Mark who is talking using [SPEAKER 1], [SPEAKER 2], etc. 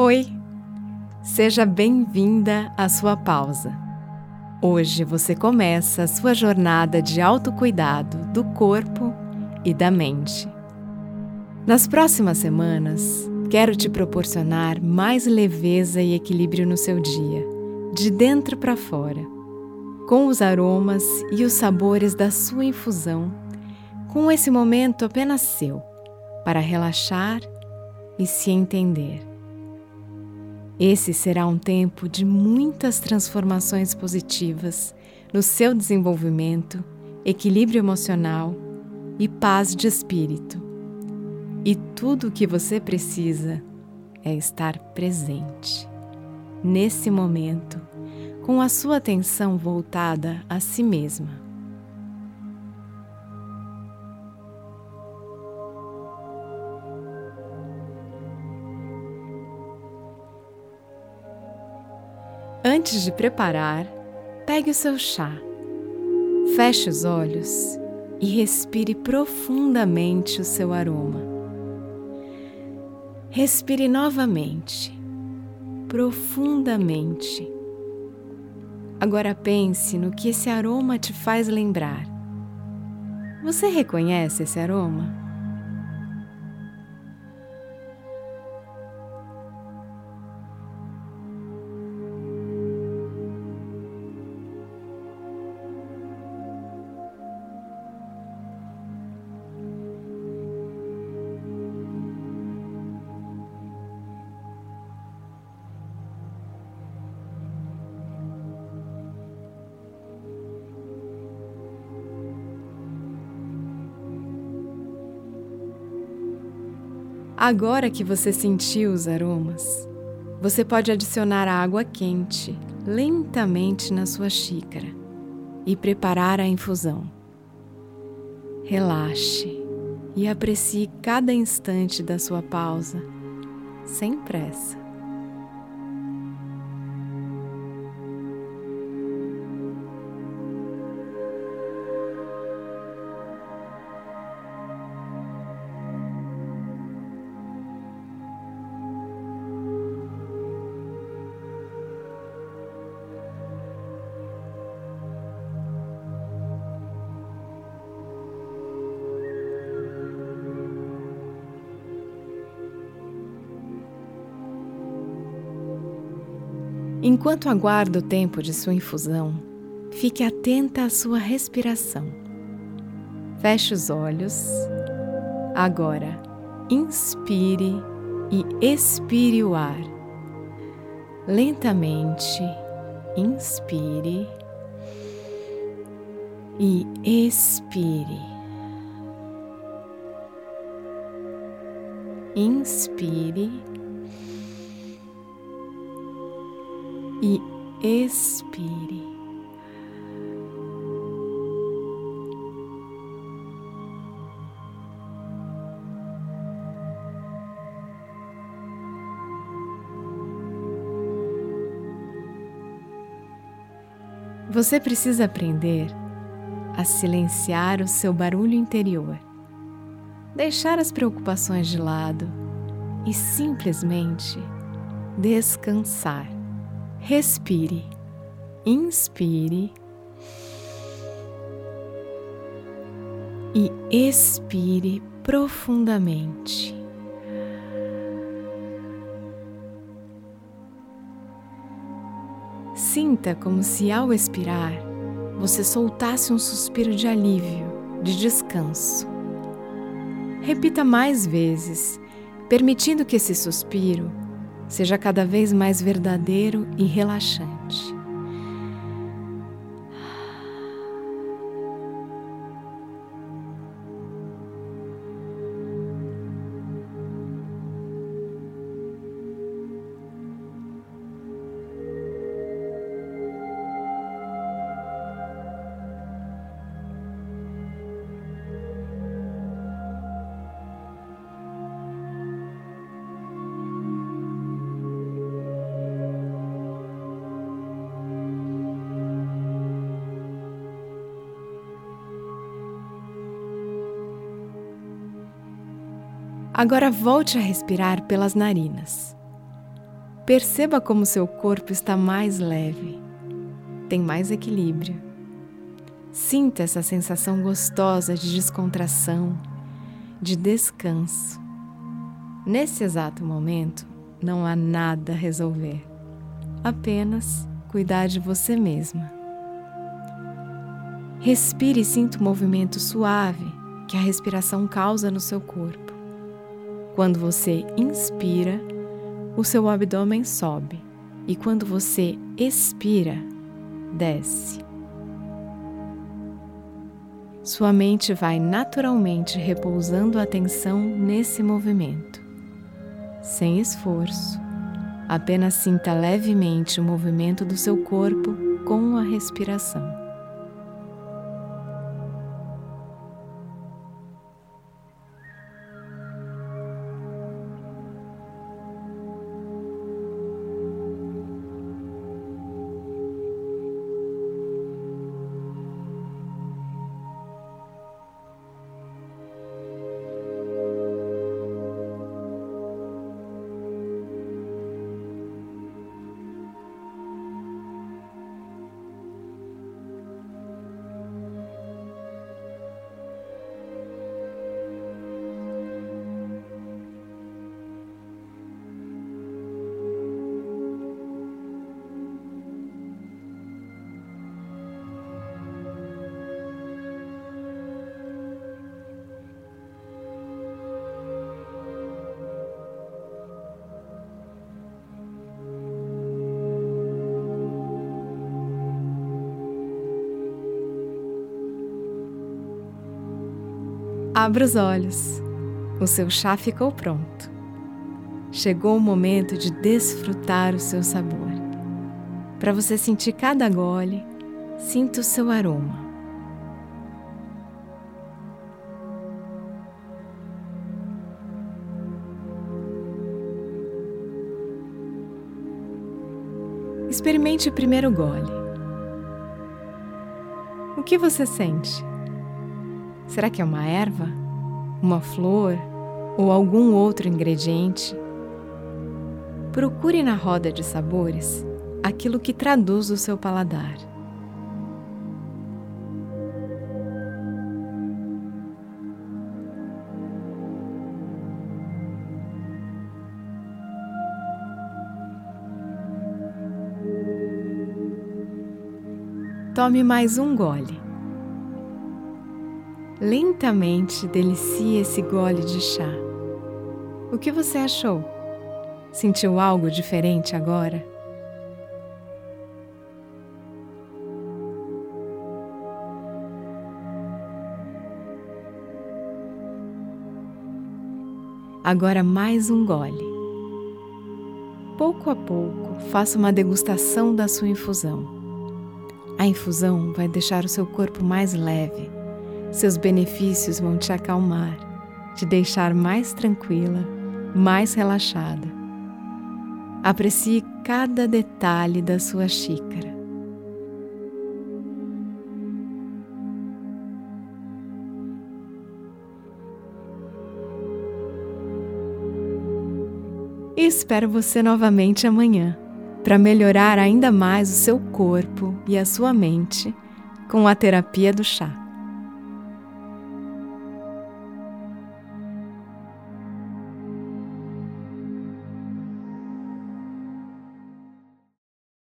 [SPEAKER 1] Oi! Seja bem-vinda à sua pausa. Hoje você começa a sua jornada de autocuidado do corpo e da mente. Nas próximas semanas, quero te proporcionar mais leveza e equilíbrio no seu dia, de dentro para fora, com os aromas e os sabores da sua infusão, com esse momento apenas seu, para relaxar e se entender. Esse será um tempo de muitas transformações positivas no seu desenvolvimento, equilíbrio emocional e paz de espírito. E tudo o que você precisa é estar presente, nesse momento, com a sua atenção voltada a si mesma. Antes de preparar, pegue o seu chá. Feche os olhos e respire profundamente o seu aroma. Respire novamente, profundamente. Agora pense no que esse aroma te faz lembrar. Você reconhece esse aroma? Agora que você sentiu os aromas, você pode adicionar água quente lentamente na sua xícara e preparar a infusão. Relaxe e aprecie cada instante da sua pausa, sem pressa. Enquanto aguarda o tempo de sua infusão, fique atenta à sua respiração. Feche os olhos. Agora, inspire e expire o ar. Lentamente, inspire e expire. Inspire e expire. Você precisa aprender a silenciar o seu barulho interior, deixar as preocupações de lado e simplesmente descansar. Respire, inspire e expire profundamente. Sinta como se ao expirar você soltasse um suspiro de alívio, de descanso. Repita mais vezes, permitindo que esse suspiro seja cada vez mais verdadeiro e relaxante. Agora volte a respirar pelas narinas. Perceba como seu corpo está mais leve, tem mais equilíbrio. Sinta essa sensação gostosa de descontração, de descanso. Nesse exato momento, não há nada a resolver, apenas cuidar de você mesma. Respire e sinta o movimento suave que a respiração causa no seu corpo. Quando você inspira, o seu abdômen sobe e quando você expira, desce. Sua mente vai naturalmente repousando a atenção nesse movimento. Sem esforço, apenas sinta levemente o movimento do seu corpo com a respiração. Abra os olhos. O seu chá ficou pronto. Chegou o momento de desfrutar o seu sabor. Para você sentir cada gole, sinta o seu aroma. Experimente o primeiro gole. O que você sente? Será que é uma erva? Uma flor? Ou algum outro ingrediente? Procure na roda de sabores aquilo que traduz o seu paladar. Tome mais um gole. Lentamente delicie esse gole de chá. O que você achou? Sentiu algo diferente agora? Agora mais um gole. Pouco a pouco, faça uma degustação da sua infusão. A infusão vai deixar o seu corpo mais leve seus benefícios vão te acalmar, te deixar mais tranquila, mais relaxada. Aprecie cada detalhe da sua xícara. E espero você novamente amanhã para melhorar ainda mais o seu corpo e a sua mente com a terapia do chá.